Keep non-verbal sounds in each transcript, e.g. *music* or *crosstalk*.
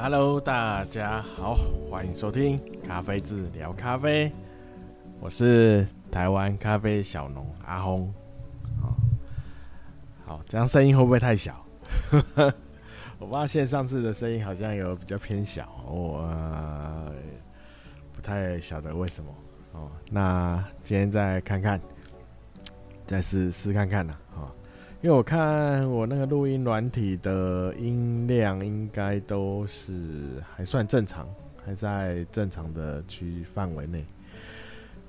Hello，大家好，欢迎收听咖啡志聊咖啡，我是台湾咖啡小农阿轰。好，好，这样声音会不会太小？*laughs* 我发现上次的声音好像有比较偏小，我、不太晓得为什么。哦，那今天再看看，再试试看看呢。因为我看我那个录音软体的音量应该都是还算正常，还在正常的区域范围内。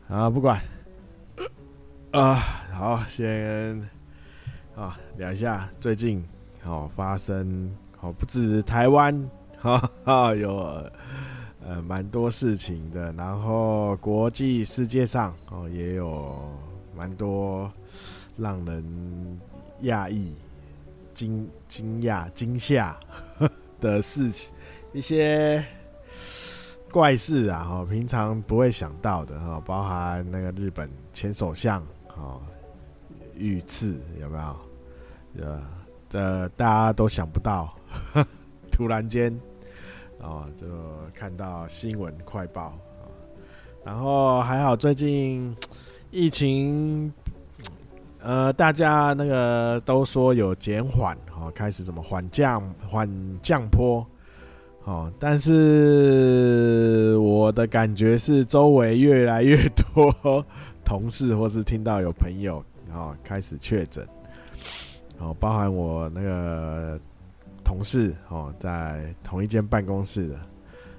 啊，不管，*coughs* 啊，好，先啊聊一下最近哦发生哦不止台湾哈哈有。呃，蛮多事情的，然后国际世界上哦也有蛮多让人讶异、惊惊讶、惊吓 *laughs* 的事情，一些怪事啊，哈，平常不会想到的哈，包含那个日本前首相哦遇刺有没有？呃，这大家都想不到，*laughs* 突然间。哦，就看到新闻快报啊，然后还好最近疫情，呃，大家那个都说有减缓哦，开始什么缓降缓降坡哦，但是我的感觉是周围越来越多同事或是听到有朋友哦开始确诊哦，包含我那个。同事哦，在同一间办公室的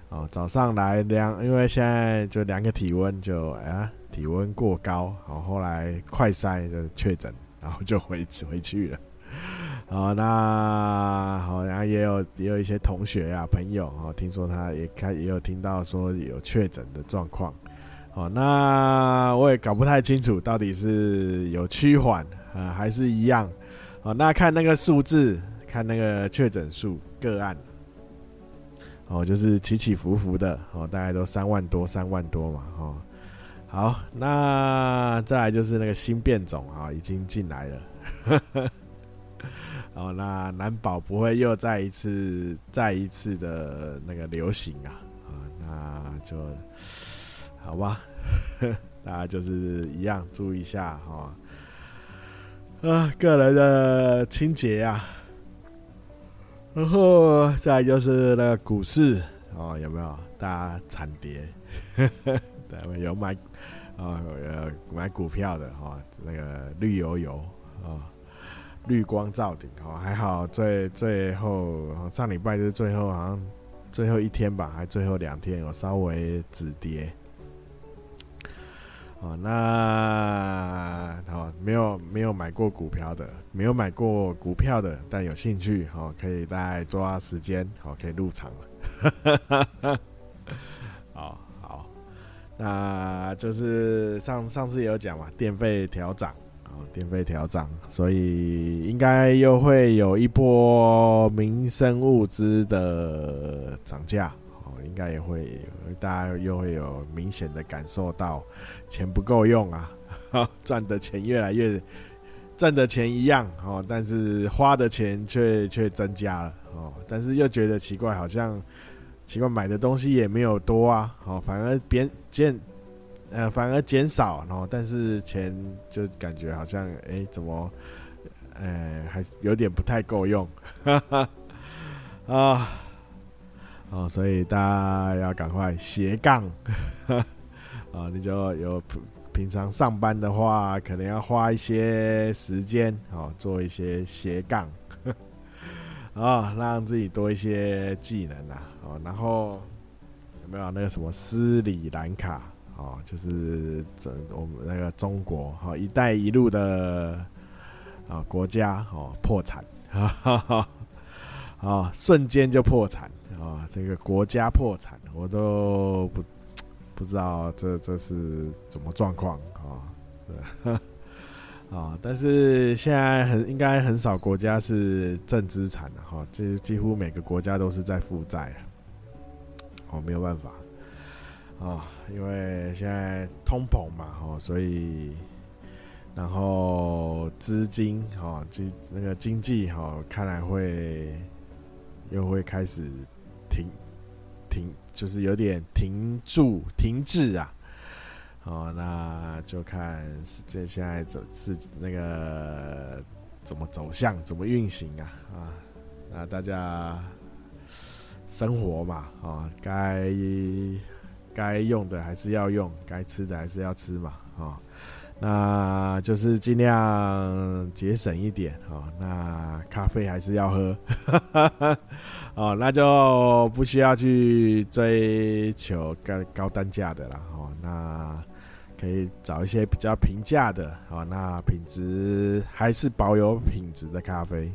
哦，早上来量，因为现在就量个体温，就啊体温过高，哦，后来快筛就确诊，然后就回 *laughs* 回去了。哦，那好，然后也有也有一些同学啊朋友哦，听说他也开也有听到说有确诊的状况。哦，那我也搞不太清楚到底是有趋缓啊，还是一样。哦，那看那个数字。看那个确诊数个案，哦，就是起起伏伏的哦，大概都三万多，三万多嘛，哦，好，那再来就是那个新变种啊，已经进来了，*laughs* 哦，那难保不会又再一次、再一次的那个流行啊，啊，那就好吧，*laughs* 大家就是一样注意一下哈，啊，个人的清洁啊。然后再来就是那个股市哦，有没有？大家惨跌？对，有买啊，有买股票的哈，那个绿油油啊，绿光照顶哦，还好最最后上礼拜就是最后好像最后一天吧，还最后两天有稍微止跌。哦，那好，没有没有买过股票的，没有买过股票的，但有兴趣，哦，可以再抓时间，好，可以入场了。好好，那就是上上次有讲嘛，电费调涨，啊，电费调涨，所以应该又会有一波民生物资的涨价。哦应该也会，大家又会有明显的感受到钱不够用啊，赚的钱越来越赚的钱一样哦，但是花的钱却却增加了哦，但是又觉得奇怪，好像奇怪买的东西也没有多啊，哦，反而减减呃反而减少，然后但是钱就感觉好像哎怎么呃还有点不太够用，哈 *laughs* 哈啊。哦，所以大家要赶快斜杠，啊，*laughs* 你就有平常上班的话，可能要花一些时间，哦，做一些斜杠，啊，*laughs* 让自己多一些技能啊，哦，然后有没有那个什么斯里兰卡，哦，就是整我们那个中国，哦，一带一路的啊国家，哦，破产，哈哈哈，啊，瞬间就破产。啊，这个国家破产，我都不不知道这这是怎么状况啊？啊，*laughs* 但是现在很应该很少国家是正资产的哈，这几乎每个国家都是在负债。哦，没有办法啊，因为现在通膨嘛，哦，所以然后资金哈，经那个经济哈，看来会又会开始。停停，就是有点停住停滞啊。哦，那就看是这现在走是那个怎么走向，怎么运行啊啊！那大家生活嘛，啊，该该用的还是要用，该吃的还是要吃嘛，啊，那就是尽量节省一点啊。那咖啡还是要喝，*laughs* 哦，那就不需要去追求高高单价的了，哦，那。可以找一些比较平价的，好，那品质还是保有品质的咖啡。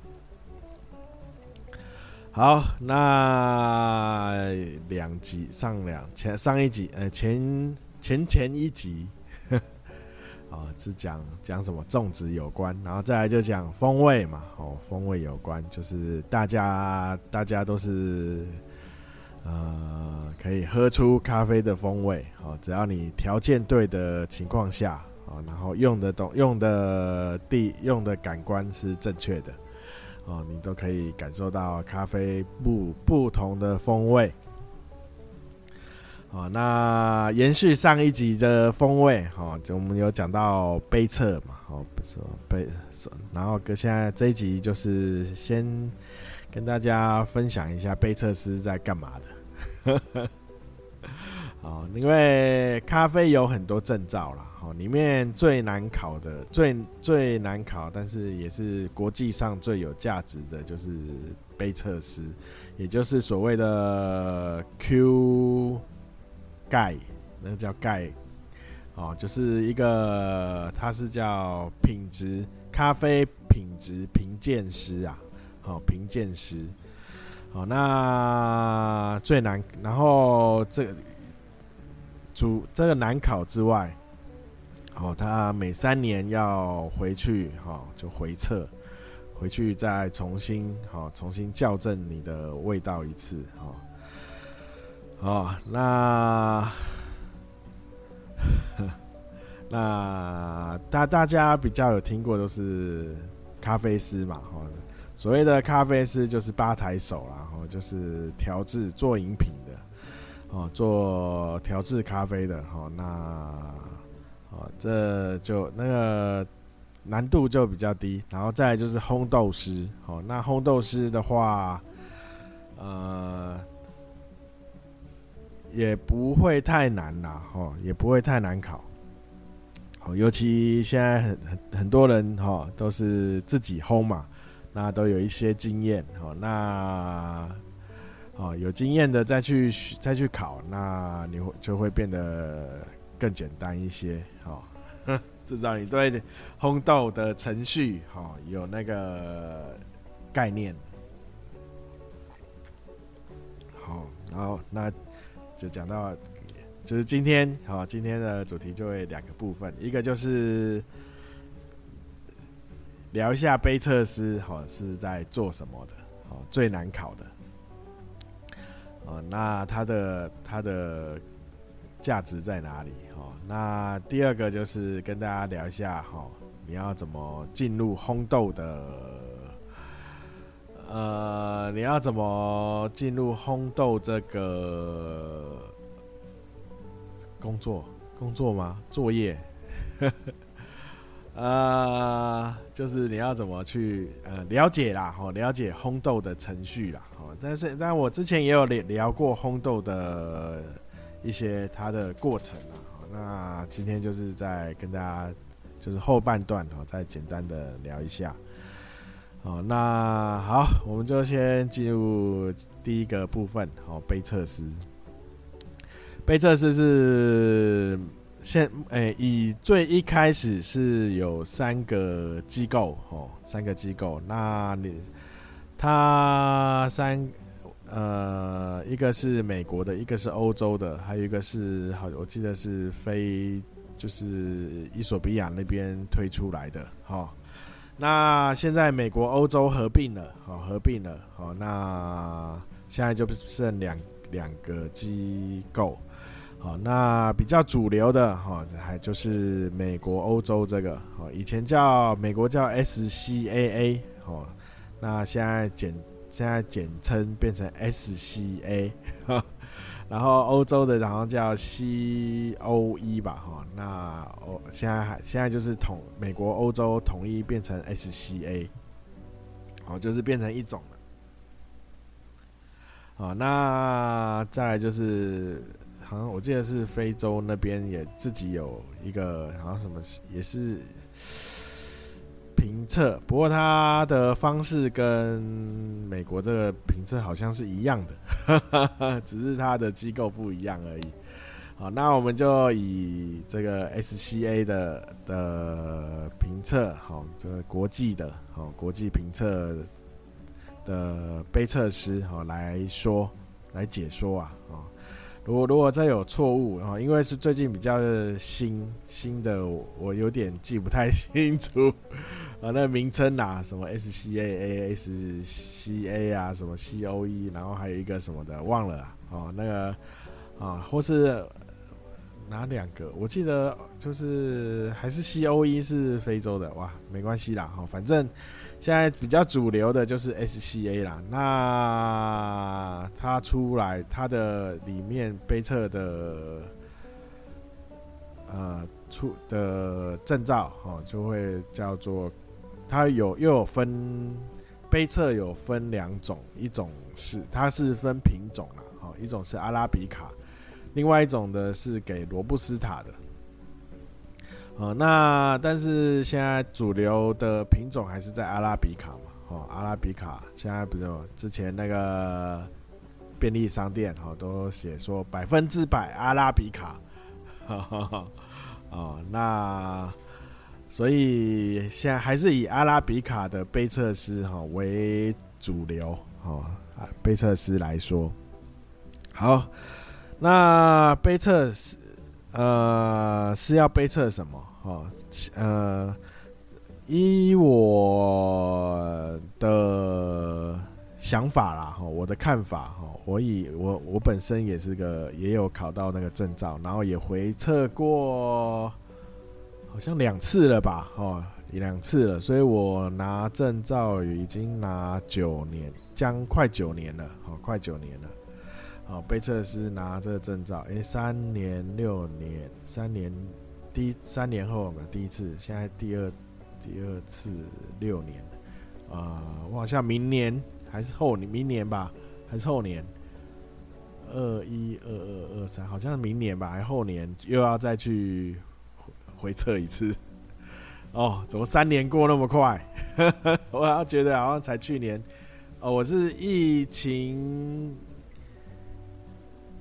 好，那两集上两前上一集，呃，前前前一集，啊，*laughs* 是讲讲什么种植有关，然后再来就讲风味嘛，哦，风味有关，就是大家大家都是。呃，可以喝出咖啡的风味哦，只要你条件对的情况下哦，然后用的懂用的地用的感官是正确的哦，你都可以感受到咖啡不不同的风味。哦，那延续上一集的风味哦，就我们有讲到杯测嘛，哦，不是杯，然后跟现在这一集就是先跟大家分享一下杯测师在干嘛的。哦，因为咖啡有很多证照啦，哦，里面最难考的、最最难考，但是也是国际上最有价值的，就是杯测师，也就是所谓的 Q 盖，那个叫盖，哦，就是一个，它是叫品质咖啡品质评鉴师啊，哦，评鉴师。哦，那最难，然后这个主这个难考之外，哦，他每三年要回去，哈，就回测，回去再重新，哈，重新校正你的味道一次，哈，哦，那 *laughs* 那大大家比较有听过都是咖啡师嘛，哈。所谓的咖啡师就是吧台手啦，然后就是调制做饮品，哦，做调制咖啡的，哦，那，哦，这就那个难度就比较低，然后再就是烘豆师，哦，那烘豆师的话，呃，也不会太难啦，哦，也不会太难考，哦，尤其现在很很很多人哈都是自己烘嘛。那都有一些经验哦，那哦有经验的再去再去考，那你会就会变得更简单一些哦，*laughs* 至少你对烘豆的程序哈有那个概念。好，然后那就讲到就是今天好，今天的主题就会两个部分，一个就是。聊一下杯测师哈是在做什么的，哦最难考的，哦那它的它的价值在哪里？哦那第二个就是跟大家聊一下哈，你要怎么进入烘豆的，呃你要怎么进入烘豆这个工作工作吗？作业？*laughs* 呃，就是你要怎么去呃了解啦，哦，了解烘豆的程序啦，但是但我之前也有聊聊过烘豆的一些它的过程啊，那今天就是在跟大家就是后半段哦，再简单的聊一下，哦，那好，我们就先进入第一个部分，哦，杯测试，杯测试是。现诶、欸，以最一开始是有三个机构哦，三个机构。那你他三呃，一个是美国的，一个是欧洲的，还有一个是好，我记得是非就是伊索比亚那边推出来的哈。那现在美国、欧洲合并了，好合并了，好，那现在就剩两两个机构。好，那比较主流的哈，还就是美国、欧洲这个，哦，以前叫美国叫 SCAA，哦，那现在简现在简称变成 SCA，*laughs* 然后欧洲的然后叫 COE 吧，哈，那哦现在还现在就是统美国欧洲统一变成 SCA，哦，就是变成一种了。哦，那再来就是，好像我记得是非洲那边也自己有一个，好像什么也是评测，不过它的方式跟美国这个评测好像是一样的，*laughs* 只是它的机构不一样而已。好，那我们就以这个 SCA 的的评测，好，这个国际的，好，国际评测。的杯测师哈来说来解说啊啊，如果如果再有错误啊，因为是最近比较新新的，我有点记不太清楚啊，*laughs* 那名称啊，什么 SCA、ASCA 啊，什么 COE，然后还有一个什么的忘了啊，那个啊，或是哪两个？我记得就是还是 COE 是非洲的哇，没关系啦哈，反正。现在比较主流的就是 SCA 啦，那它出来它的里面杯测的呃出的证照哦，就会叫做它有又有分杯测有分两种，一种是它是分品种啦，哦，一种是阿拉比卡，另外一种的是给罗布斯塔的。哦，那但是现在主流的品种还是在阿拉比卡嘛？哦，阿拉比卡现在不是之前那个便利商店哦都写说百分之百阿拉比卡，哦，那所以现在还是以阿拉比卡的杯测师哈为主流哦啊，杯测师来说，好，那杯测师。呃，是要背测什么？哦，呃，依我的想法啦，哈，我的看法，哈，我以我我本身也是个也有考到那个证照，然后也回测过，好像两次了吧，哦，两次了，所以我拿证照已经拿九年，将快九年了，哦，快九年了。哦，被测师拿这个证照，诶、欸，三年六年，三年第三年后嘛，第一次，现在第二第二次六年，啊、我好像明年还是后年，明年吧，还是后年，二一二二二三，好像是明年吧，还后年又要再去回测一次。*laughs* 哦，怎么三年过那么快？*laughs* 我要觉得好像才去年，哦，我是疫情。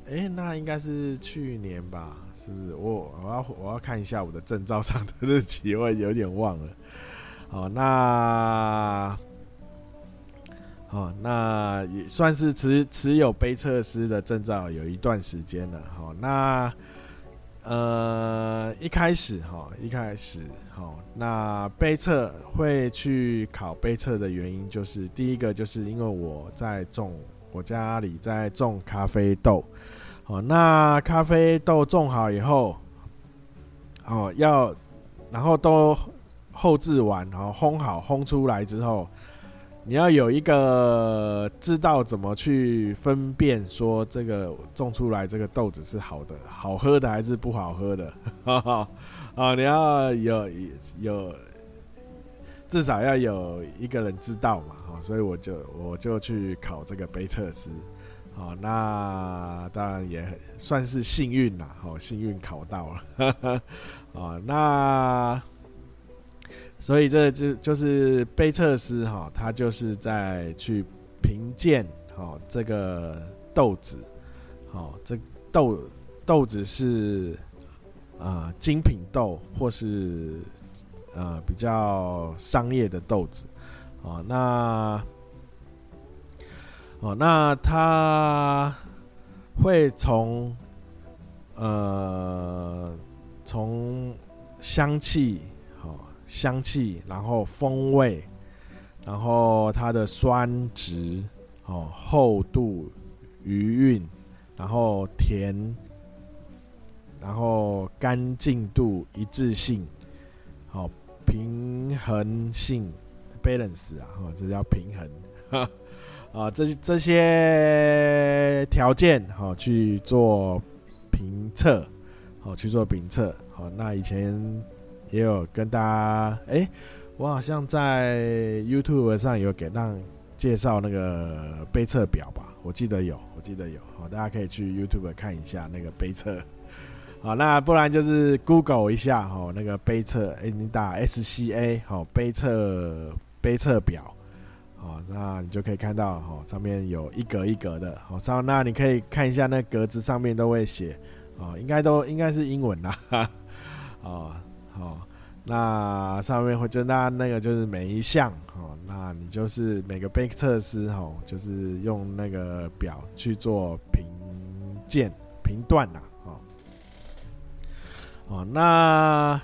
哎、那应该是去年吧？是不是？我我要我要看一下我的证照上的日期，我有点忘了。好，那好，那也算是持持有杯测师的证照有一段时间了。好，那呃一开始哈，一开始好，那杯测会去考杯测的原因，就是第一个就是因为我在种。我家里在种咖啡豆，哦，那咖啡豆种好以后，哦，要然后都后制完，然后烘好，烘出来之后，你要有一个知道怎么去分辨，说这个种出来这个豆子是好的、好喝的还是不好喝的，啊，*laughs* 你要有有至少要有一个人知道嘛。所以我就我就去考这个杯测师，好，那当然也算是幸运啦，好，幸运考到了，啊，*laughs* 那所以这就就是杯测师哈，他就是在去评鉴好这个豆子，好，这豆豆子是啊精品豆或是呃比较商业的豆子。哦，那，哦，那他会从，呃，从香气，哦，香气，然后风味，然后它的酸值，哦，厚度，余韵，然后甜，然后干净度，一致性，平衡性。balance 啊，哦，这叫平衡，*laughs* 啊，这这些条件好去做评测，好去做评测。好，那以前也有跟大家，哎、我好像在 YouTube 上有给让介绍那个杯测表吧，我记得有，我记得有。好，大家可以去 YouTube 看一下那个杯测。好，那不然就是 Google 一下，哈，那个杯测，哎，你打 SCA，好，杯测杯测表。哦，那你就可以看到，哦，上面有一格一格的，哦，上那你可以看一下那格子上面都会写，哦，应该都应该是英文啦，*laughs* 哦，好，那上面会就那那个就是每一项，哦，那你就是每个杯测师，哦，就是用那个表去做评鉴评断呐，哦，那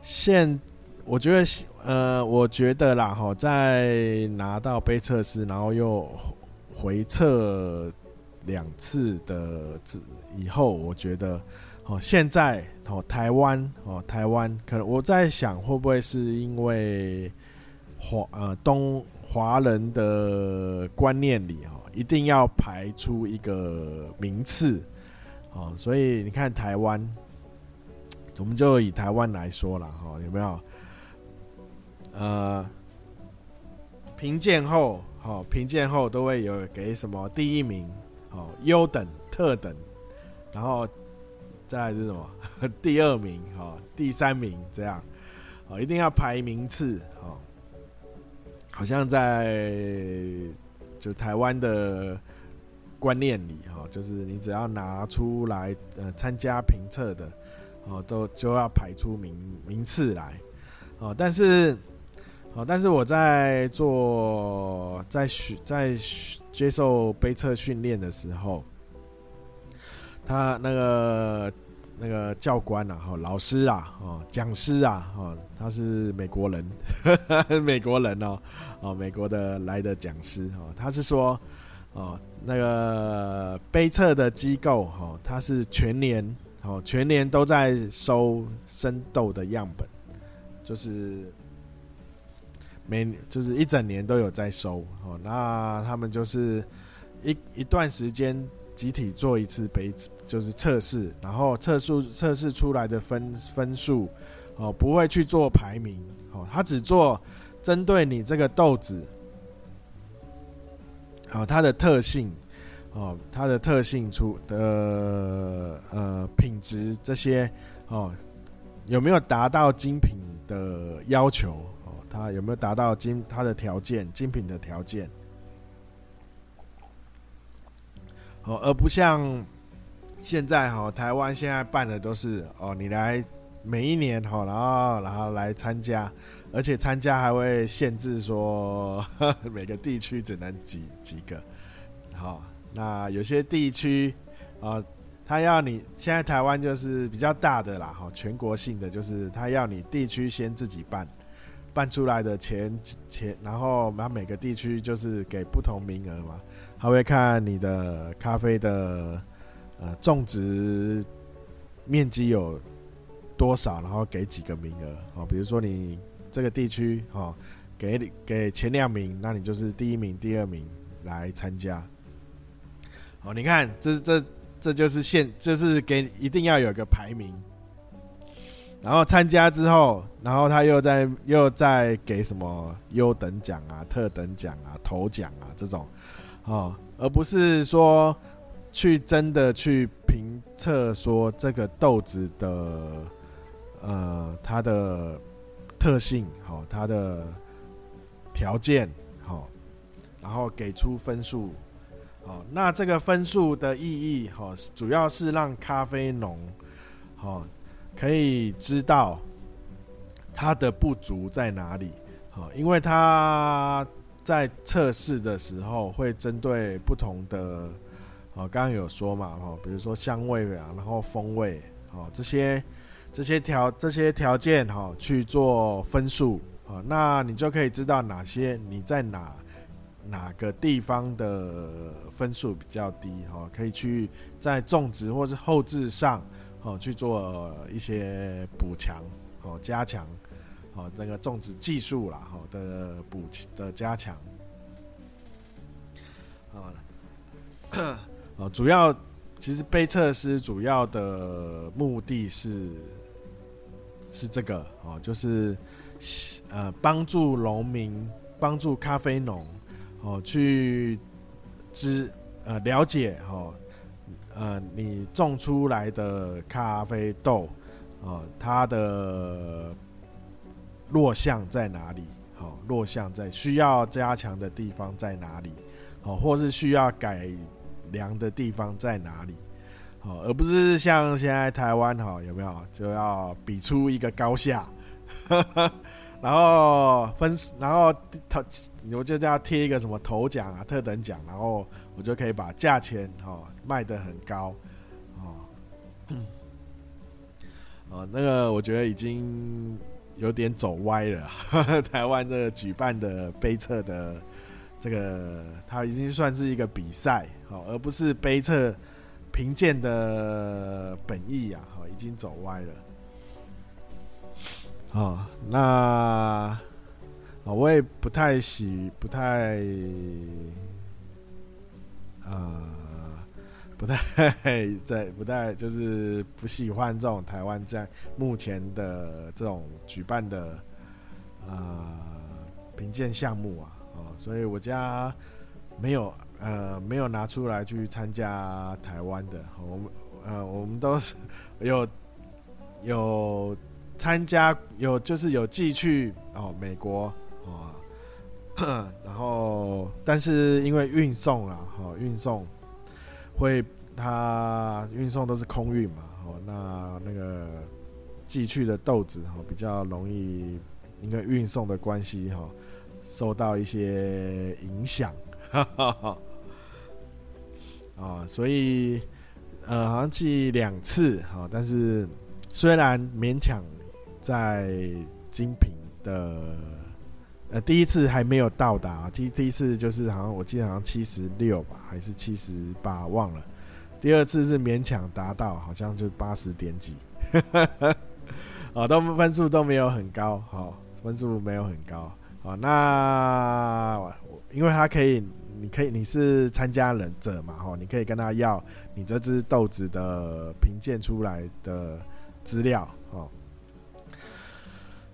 现我觉得。呃，我觉得啦，哈，在拿到杯测试，然后又回测两次的以后，我觉得，哦，现在哦，台湾哦，台湾可能我在想，会不会是因为华呃东华人的观念里，哦，一定要排出一个名次，哦，所以你看台湾，我们就以台湾来说了，哈，有没有？呃，评鉴后，好、评鉴后都会有给什么第一名，好、优等、特等，然后再来是什么？*laughs* 第二名，好、第三名这样，哦，一定要排名次，哦，好像在就台湾的观念里，哈、就是你只要拿出来呃参加评测的，哦，都就要排出名名次来，哦，但是。哦，但是我在做在学在接受杯测训练的时候，他那个那个教官啊，哦，老师啊，哦，讲师啊，哦，他是美国人，呵 *laughs* 呵美国人哦，哦，美国的来的讲师哦，他是说，哦，那个杯测的机构，哦，他是全年，哦，全年都在收生豆的样本，就是。每就是一整年都有在收哦，那他们就是一一段时间集体做一次杯就是测试，然后测数测试出来的分分数哦，不会去做排名哦，他只做针对你这个豆子哦，它的特性哦，它的特性出的呃品质这些哦，有没有达到精品的要求？哦，它有没有达到精它的条件精品的条件？哦，而不像现在哈，台湾现在办的都是哦，你来每一年哈，然后然后来参加，而且参加还会限制说每个地区只能几几个。好，那有些地区啊，他要你现在台湾就是比较大的啦，哈，全国性的就是他要你地区先自己办。办出来的钱钱，然后他每个地区就是给不同名额嘛，他会看你的咖啡的呃种植面积有多少，然后给几个名额哦。比如说你这个地区哦，给给前两名，那你就是第一名、第二名来参加。哦，你看，这这这就是现，就是给一定要有个排名。然后参加之后，然后他又在又在给什么优等奖啊、特等奖啊、头奖啊这种，哦，而不是说去真的去评测说这个豆子的呃它的特性，好、哦，它的条件，好、哦，然后给出分数，哦，那这个分数的意义，哈、哦，主要是让咖啡农，好、哦。可以知道它的不足在哪里，好，因为它在测试的时候会针对不同的，哦，刚刚有说嘛，哦，比如说香味啊，然后风味，哦，这些这些条这些条件哈去做分数，啊，那你就可以知道哪些你在哪哪个地方的分数比较低，哈，可以去在种植或是后置上。哦，去做一些补强，哦，加强，哦，那个种植技术啦，哦的补的加强。啊，*coughs* 哦，主要其实杯测师主要的目的是是这个哦，就是呃帮助农民、帮助咖啡农哦去知呃了解哦呃你种出来的咖啡豆哦它的弱项在哪里？好，弱项在需要加强的地方在哪里？好，或是需要改良的地方在哪里？好，而不是像现在台湾哈，有没有就要比出一个高下，*laughs* 然后分，然后头，我就叫贴一个什么头奖啊、特等奖，然后我就可以把价钱哦卖得很高，哦，*coughs* 哦，那个我觉得已经。有点走歪了，*laughs* 台湾这个举办的杯测的这个，它已经算是一个比赛，好，而不是杯测评鉴的本意啊，好，已经走歪了。哦，那我也不太喜，不太，呃。不太在，不太就是不喜欢这种台湾在目前的这种举办的呃评鉴项目啊，哦，所以我家没有呃没有拿出来去参加台湾的，我们呃我们都是 *laughs* 有有参加有就是有寄去哦美国哦，然后但是因为运送啊，哦运送。会，它运送都是空运嘛，哦，那那个寄去的豆子哈比较容易，因为运送的关系哈，受到一些影响，哈哈哈，啊，所以呃好像寄两次哈，但是虽然勉强在精品的。呃，第一次还没有到达，第第一次就是好像我记得好像七十六吧，还是七十八，忘了。第二次是勉强达到，好像就八十点几，啊，*laughs* 都分数都没有很高，好，分数没有很高，好，那因为他可以，你可以你是参加忍者嘛，哈，你可以跟他要你这支豆子的评鉴出来的资料，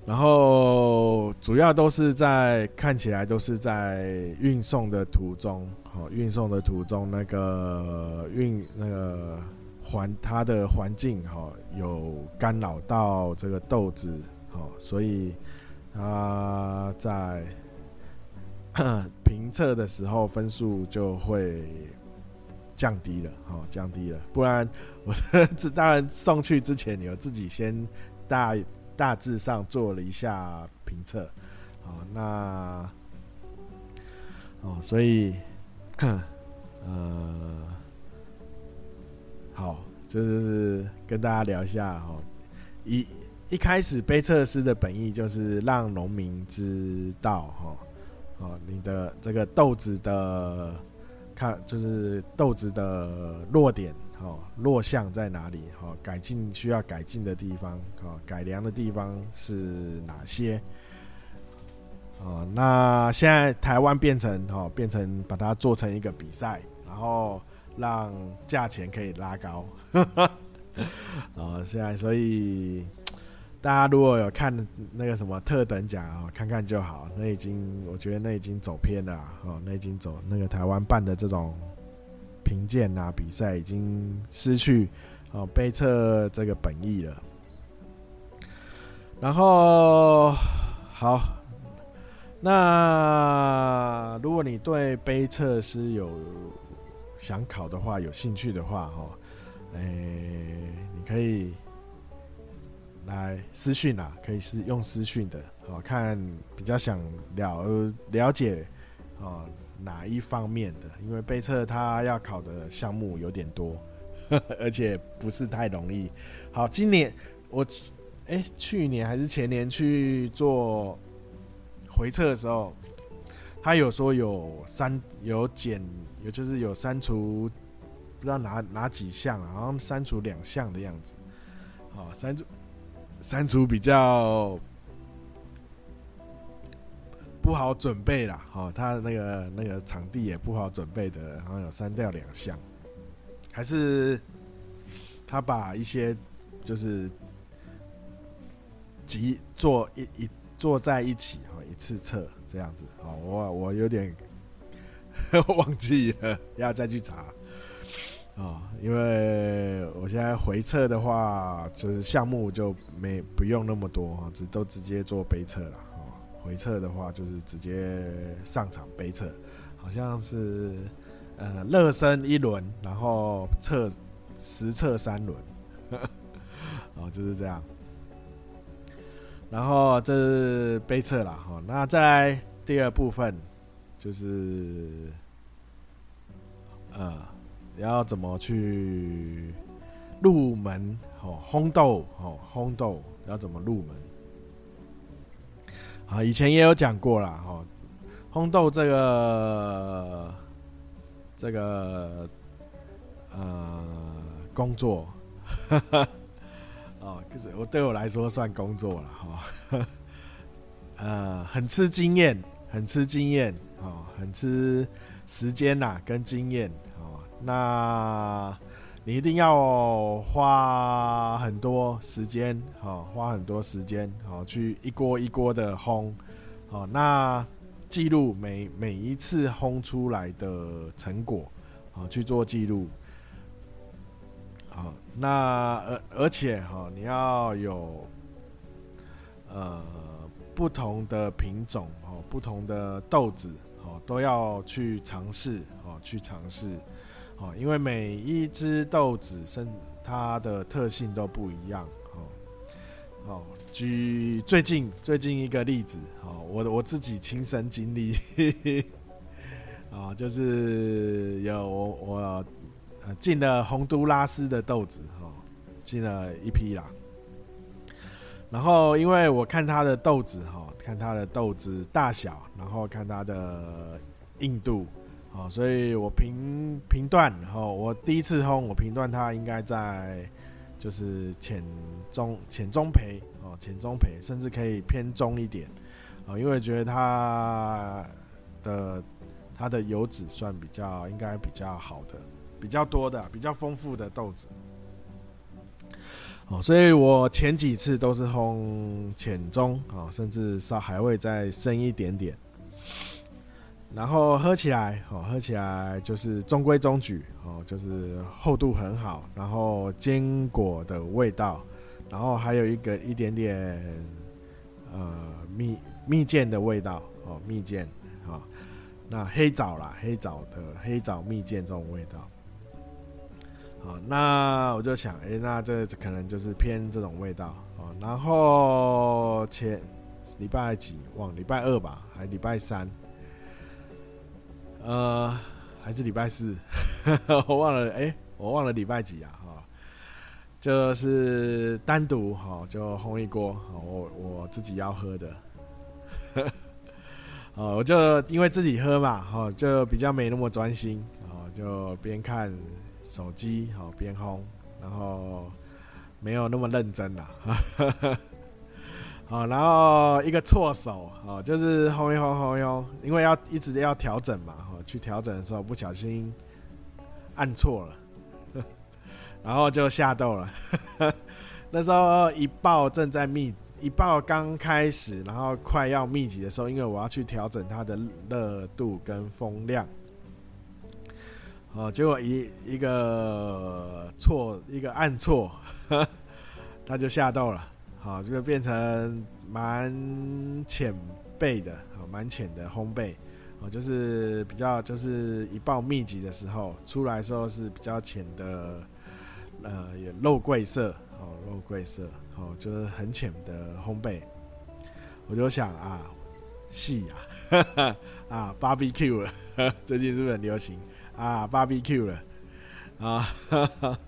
然后主要都是在看起来都是在运送的途中，哦，运送的途中那个运那个环它的环境哈有干扰到这个豆子，哦，所以它在评测的时候分数就会降低了，哦，降低了。不然我这当然送去之前你有自己先大。大致上做了一下评测，哦，那哦，所以，*coughs* 呃，好，就是跟大家聊一下哈。一一开始杯测师的本意就是让农民知道哈，哦，你的这个豆子的看就是豆子的弱点。哦，弱项在哪里？哦，改进需要改进的地方，哦，改良的地方是哪些？哦，那现在台湾变成哦，变成把它做成一个比赛，然后让价钱可以拉高。*laughs* 哦，现在所以大家如果有看那个什么特等奖哦，看看就好。那已经我觉得那已经走偏了哦，那已经走那个台湾办的这种。评鉴啊，比赛已经失去哦杯测这个本意了。然后好，那如果你对杯测是有想考的话，有兴趣的话，哈，哎，你可以来私讯啊，可以是用私讯的，哦，看比较想了了解，哦。哪一方面的？因为背测他要考的项目有点多，*laughs* 而且不是太容易。好，今年我哎、去年还是前年去做回测的时候，他有说有删有减，有就是有删除，不知道哪哪几项，好像删除两项的样子。好，删除删除比较不好准备啦，哦，他那个那个场地也不好准备的，好像有删掉两项，还是他把一些就是集做一一做在一起，哈，一次测这样子，哦，我我有点 *laughs* 忘记了，要再去查。哦，因为我现在回测的话，就是项目就没不用那么多哈，只都直接做杯测了。回测的话就是直接上场杯测，好像是呃热身一轮，然后测实测三轮，*laughs* 哦就是这样。然后这是杯测了哈，那再来第二部分就是呃。要怎么去入门？哦，烘豆哦，烘豆要怎么入门？啊，以前也有讲过啦。哦，烘豆这个这个呃工作，*laughs* 哦，可是我对我来说算工作了哈。*laughs* 呃，很吃经验，很吃经验，哦，很吃时间呐，跟经验哦。那你一定要花很多时间，好，花很多时间，好，去一锅一锅的烘，好，那记录每每一次烘出来的成果，好，去做记录，好，那而而且哈，你要有呃不同的品种，哦，不同的豆子，哦，都要去尝试，哦，去尝试。哦，因为每一只豆子生它的特性都不一样。哦，哦，举最近最近一个例子，哦，我我自己亲身经历，啊，就是有我我进了洪都拉斯的豆子，哦，进了一批啦。然后因为我看它的豆子，哈，看它的豆子大小，然后看它的硬度。哦，所以我评评断，哦，我第一次烘，我评断它应该在就是浅中浅中培，哦，浅中培，甚至可以偏中一点，哦，因为觉得它的它的油脂算比较应该比较好的，比较多的，比较丰富的豆子，哦，所以我前几次都是烘浅中，哦，甚至稍还会再深一点点。然后喝起来，哦，喝起来就是中规中矩，哦，就是厚度很好，然后坚果的味道，然后还有一个一点点，呃，蜜蜜饯的味道，哦，蜜饯，啊，那黑枣啦，黑枣的黑枣蜜饯这种味道，好，那我就想，哎，那这可能就是偏这种味道，哦，然后前礼拜几忘礼拜二吧，还礼拜三。呃，还是礼拜四，*laughs* 我忘了，哎、我忘了礼拜几啊？哈，就是单独哈，就烘一锅，我我自己要喝的，*laughs* 哦，我就因为自己喝嘛，哈，就比较没那么专心，哦，就边看手机，好边烘，然后没有那么认真啦。*laughs* 好，然后一个错手，哦，就是轰一轰轰一，因为要一直要调整嘛。哦去调整的时候不小心按错了，*laughs* 然后就下豆了。*laughs* 那时候一爆正在密，一爆刚开始，然后快要密集的时候，因为我要去调整它的热度跟风量。哦，结果一一个错，一个按错，*laughs* 它就下豆了。好，就变成蛮浅焙的，蛮浅的烘焙。哦就是比较，就是一爆密集的时候出来的时候是比较浅的，呃，也肉桂色，哦，肉桂色，哦，就是很浅的烘焙。我就想啊，细呀，*laughs* 啊，barbecue 了，*laughs* 最近是不是很流行啊？barbecue 了，啊，*laughs*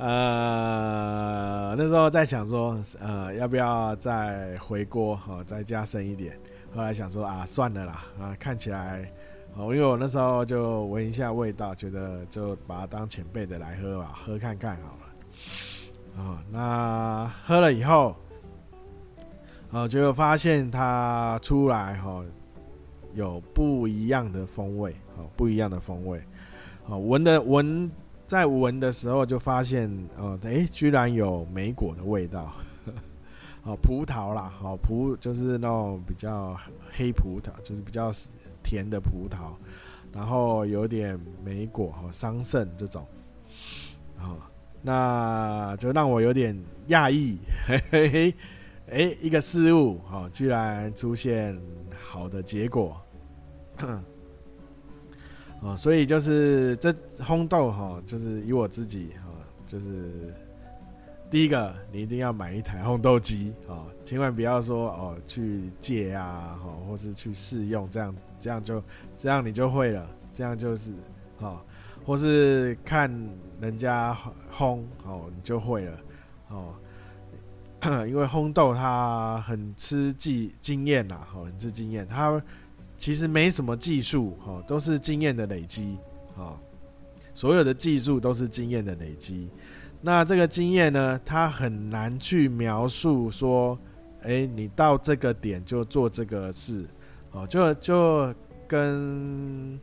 呃，那时候在想说，呃，要不要再回锅，哦，再加深一点。后来想说啊，算了啦，啊，看起来，哦，因为我那时候就闻一下味道，觉得就把它当前辈的来喝吧，喝看看好了。啊，那喝了以后，哦，就发现它出来，哈，有不一样的风味，哦，不一样的风味，哦，闻的闻在闻的时候就发现，哦，诶，居然有莓果的味道，*laughs* 哦，葡萄啦，哦，葡就是那种比较黑葡萄，就是比较甜的葡萄，然后有点莓果和桑葚这种，哦，那就让我有点讶异，嘿嘿嘿。哎，一个事物哦，居然出现好的结果，哦，所以就是这烘豆哈，就是以我自己哈，就是第一个，你一定要买一台烘豆机哦，千万不要说哦去借啊，哈，或是去试用，这样这样就这样你就会了，这样就是哦，或是看人家烘哦，你就会了哦。*coughs* 因为烘豆它很吃技经验呐，哈，很吃经验。它其实没什么技术，哈，都是经验的累积，哈。所有的技术都是经验的累积。那这个经验呢，它很难去描述说，哎，你到这个点就做这个事，哦，就就跟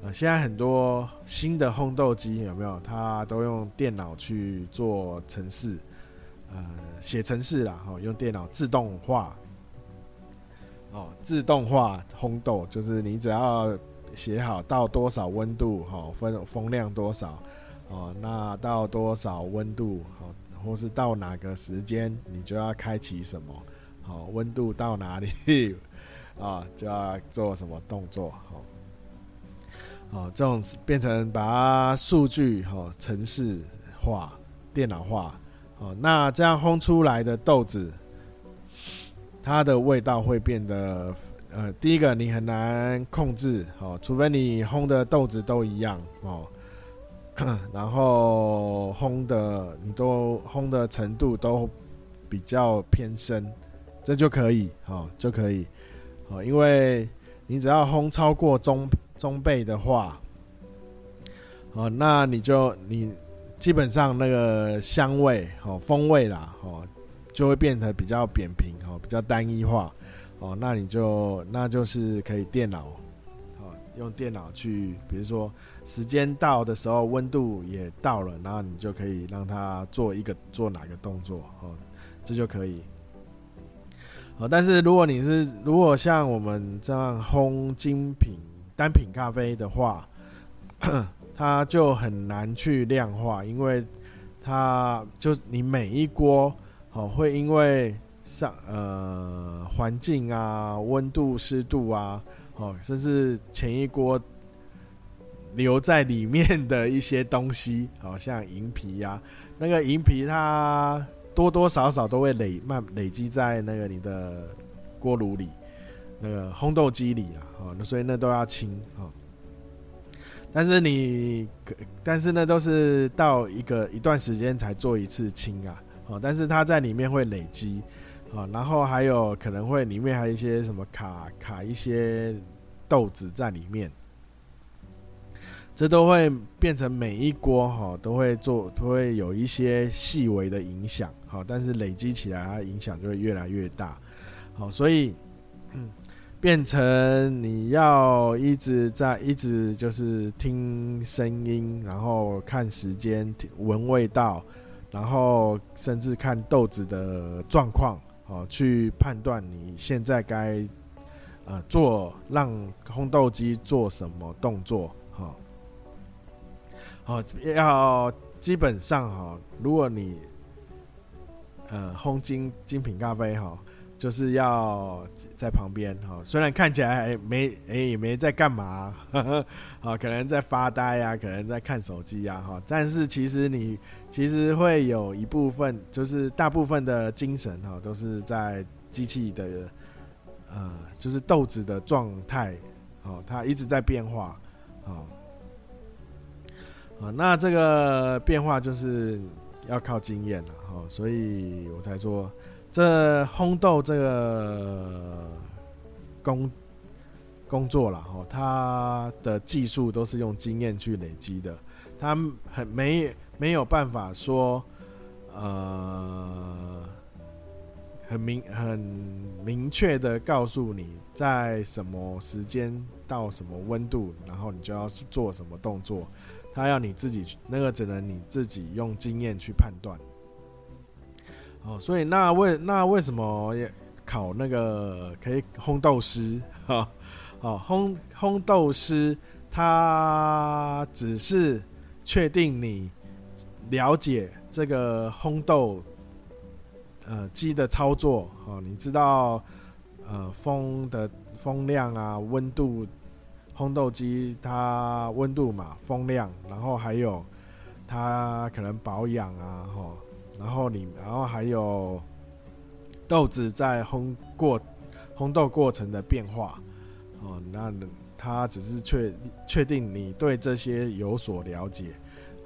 呃，现在很多新的烘豆机有没有？它都用电脑去做程式。呃，写程式啦，哦，用电脑自动化，哦，自动化烘豆，就是你只要写好到多少温度，哈，风风量多少，哦，那到多少温度，哦，或是到哪个时间，你就要开启什么，好，温度到哪里，啊，*laughs* 就要做什么动作，好，哦，这种变成把它数据，哈，程式化、电脑化。哦，那这样烘出来的豆子，它的味道会变得，呃，第一个你很难控制，哦，除非你烘的豆子都一样，哦，*clears throat* 然后烘的你都烘的程度都比较偏深，这就可以，哦，就可以，哦，因为你只要烘超过中中焙的话，哦，那你就你。基本上那个香味哦，风味啦哦，就会变得比较扁平哦，比较单一化哦。那你就那就是可以电脑哦，用电脑去，比如说时间到的时候，温度也到了，然后你就可以让它做一个做哪个动作哦，这就可以。哦，但是如果你是如果像我们这样烘精品单品咖啡的话。*clears throat* 它就很难去量化，因为它就你每一锅哦，会因为上呃环境啊、温度、湿度啊，哦，甚至前一锅留在里面的一些东西，好像银皮呀，那个银皮它多多少少都会累慢累积在那个你的锅炉里，那个烘豆机里啦，哦，那所以那都要清哦。但是你，但是呢，都是到一个一段时间才做一次清啊，哦，但是它在里面会累积，啊，然后还有可能会里面还有一些什么卡卡一些豆子在里面，这都会变成每一锅哈都会做都会有一些细微的影响，好，但是累积起来它影响就会越来越大，好，所以。变成你要一直在一直就是听声音，然后看时间、闻味道，然后甚至看豆子的状况，哦，去判断你现在该呃做让烘豆机做什么动作，哈，哦，要基本上哈，如果你呃烘精精品咖啡哈。就是要在旁边哈，虽然看起来还没哎也没在干嘛，啊，*laughs* 可能在发呆啊，可能在看手机啊哈，但是其实你其实会有一部分，就是大部分的精神哈，都是在机器的呃，就是豆子的状态哦，它一直在变化啊，啊，那这个变化就是要靠经验了哈，所以我才说。这烘豆这个工工作了哈，他的技术都是用经验去累积的，他很没没有办法说，呃，很明很明确的告诉你在什么时间到什么温度，然后你就要做什么动作。他要你自己那个只能你自己用经验去判断。哦，所以那为那为什么也考那个可以烘豆师？哈，*laughs* 哦，烘烘豆师他只是确定你了解这个烘豆。呃，机的操作哦，你知道，呃，风的风量啊，温度，烘豆机它温度嘛，风量，然后还有它可能保养啊，吼，然后你，然后还有豆子在烘过烘豆过程的变化，哦，那他只是确确定你对这些有所了解，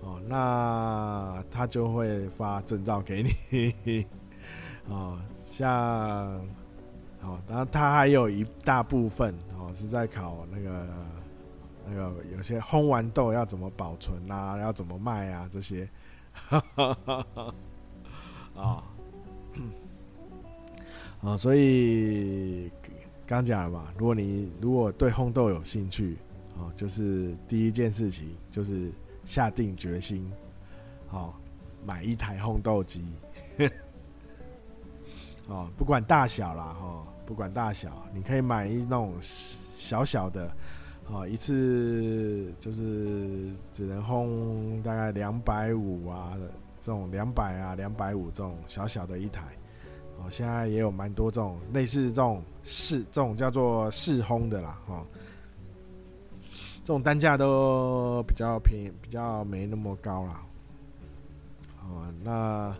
哦，那他就会发证照给你。哦，像，哦，然后他还有一大部分哦是在考那个那个有些烘完豆要怎么保存啊，要怎么卖啊这些，*laughs* 啊、*coughs* 啊，所以刚讲了嘛，如果你如果对烘豆有兴趣，哦，就是第一件事情就是下定决心，哦，买一台烘豆机。哦，不管大小啦，哈，不管大小，你可以买一那种小小的，哦，一次就是只能烘大概两百五啊，这种两百啊，两百五这种小小的一台，哦，现在也有蛮多这种类似这种试这种叫做试烘的啦，哈，这种单价都比较便宜，比较没那么高啦。哦，那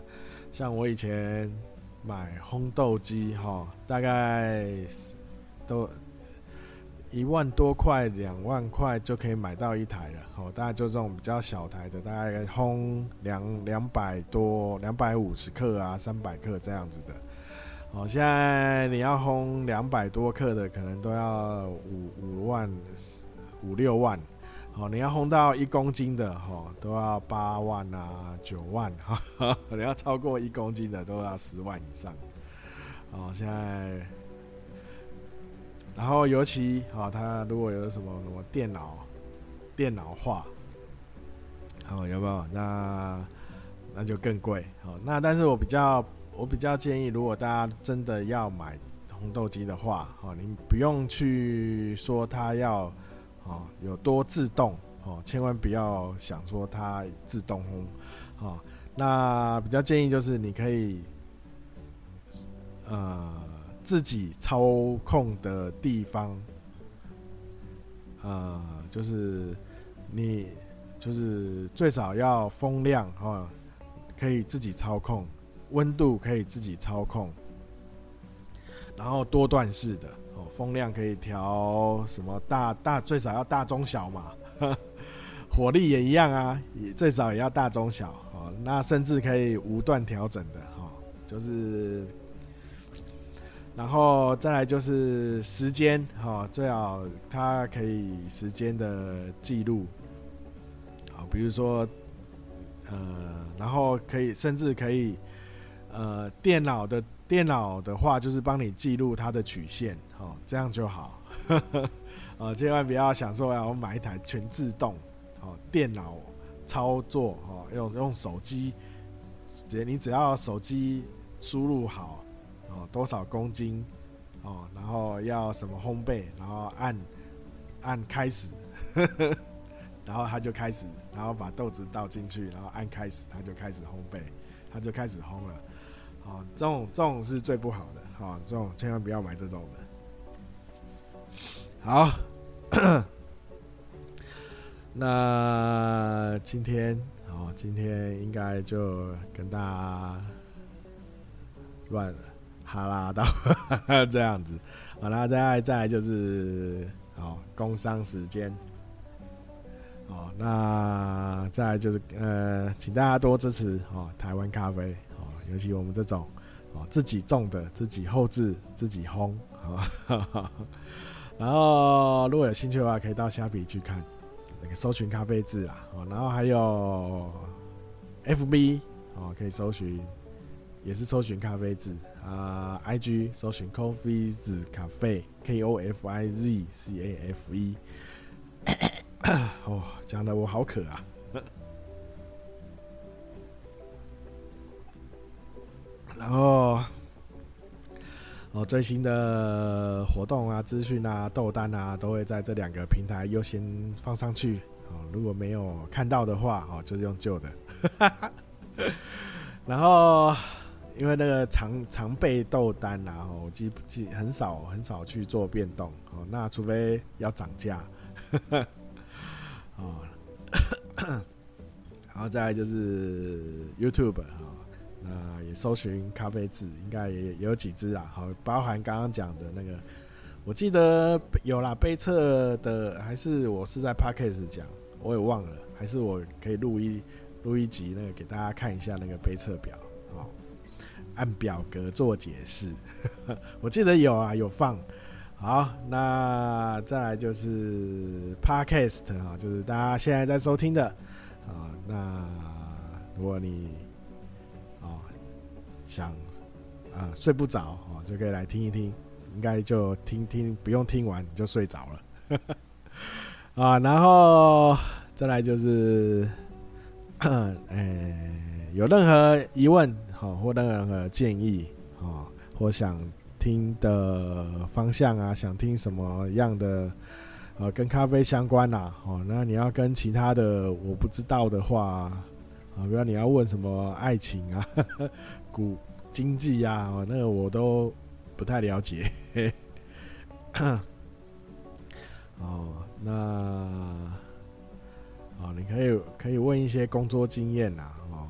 像我以前。买烘豆机哈，大概都一万多块、两万块就可以买到一台了。哦，大概就这种比较小台的，大概烘两两百多、两百五十克啊、三百克这样子的。哦，现在你要烘两百多克的，可能都要五五万、五六万。哦，你要烘到一公斤的，哈，都要八万啊，九万，哈，*laughs* 你要超过一公斤的，都要十万以上。哦，现在，然后尤其，哦，它如果有什么什么电脑，电脑化，哦，有没有？那那就更贵。哦，那但是我比较，我比较建议，如果大家真的要买红豆机的话，哦，你不用去说它要。哦，有多自动哦，千万不要想说它自动烘哦。那比较建议就是你可以呃自己操控的地方，呃，就是你就是最少要风量哦，可以自己操控，温度可以自己操控，然后多段式的哦。风量可以调什么大大最少要大中小嘛，*laughs* 火力也一样啊，也最少也要大中小哦。那甚至可以无段调整的哈，就是，然后再来就是时间哈，最好它可以时间的记录，好，比如说呃，然后可以甚至可以呃电脑的。电脑的话，就是帮你记录它的曲线，哦，这样就好。呵呵呃，千万不要想说要买一台全自动，哦，电脑操作，哦，用用手机，只你只要手机输入好，多少公斤，哦，然后要什么烘焙，然后按按开始，*laughs* 然后他就开始，然后把豆子倒进去，然后按开始，他就开始烘焙，他就开始烘了。哦，这种这种是最不好的，哦，这种千万不要买这种的。好，*coughs* 那今天哦，今天应该就跟大家乱了哈拉到 *laughs* 这样子，好，啦再来再来就是哦，工商时间，哦，那再来就是呃，请大家多支持哦，台湾咖啡哦。尤其我们这种哦，自己种的，自己后制，自己烘哦。然后如果有兴趣的话，可以到虾皮去看那个搜寻咖啡字啊哦。然后还有 FB 哦，可以搜寻也是搜寻咖啡字啊，IG 搜寻 Coffeez Cafe K O F I Z C A F E。*coughs* 哦，讲的我好渴啊！然后，哦，最新的活动啊、资讯啊、豆单啊，都会在这两个平台优先放上去。哦，如果没有看到的话，哦，就是用旧的。*laughs* 然后，因为那个常常备豆单啊，我基基很少很少去做变动。哦，那除非要涨价。*laughs* 哦，*coughs* 然后再来就是 YouTube 啊，那也搜寻咖啡字，应该也有几支啊。好，包含刚刚讲的那个，我记得有啦，杯测的，还是我是在 Podcast 讲，我也忘了，还是我可以录一录一集那个给大家看一下那个杯测表，按表格做解释，*laughs* 我记得有啊，有放。好，那再来就是 Podcast 啊，就是大家现在在收听的啊。那如果你啊想啊睡不着啊，就可以来听一听，应该就听听，不用听完你就睡着了 *laughs* 啊。然后再来就是，哎，*clears throat* 有任何疑问好，或任何建议啊，或想。听的方向啊，想听什么样的呃，跟咖啡相关呐？哦，那你要跟其他的我不知道的话啊，比如你要问什么爱情啊、*laughs* 股经济啊，那个我都不太了解。哦，那哦，你可以可以问一些工作经验呐，哦，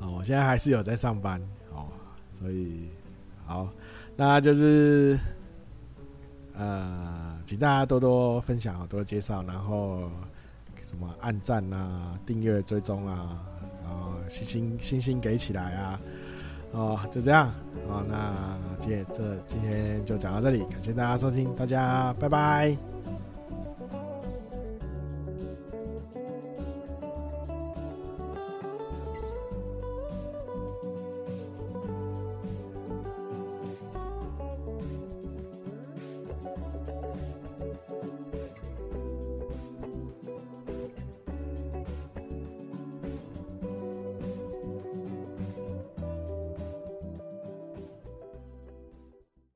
哦，我现在还是有在上班哦。所以，好，那就是，呃，请大家多多分享，多介绍，然后什么按赞啊、订阅、追踪啊，然后星星星星给起来啊，哦，就这样，哦，那今天这今天就讲到这里，感谢大家收听，大家拜拜。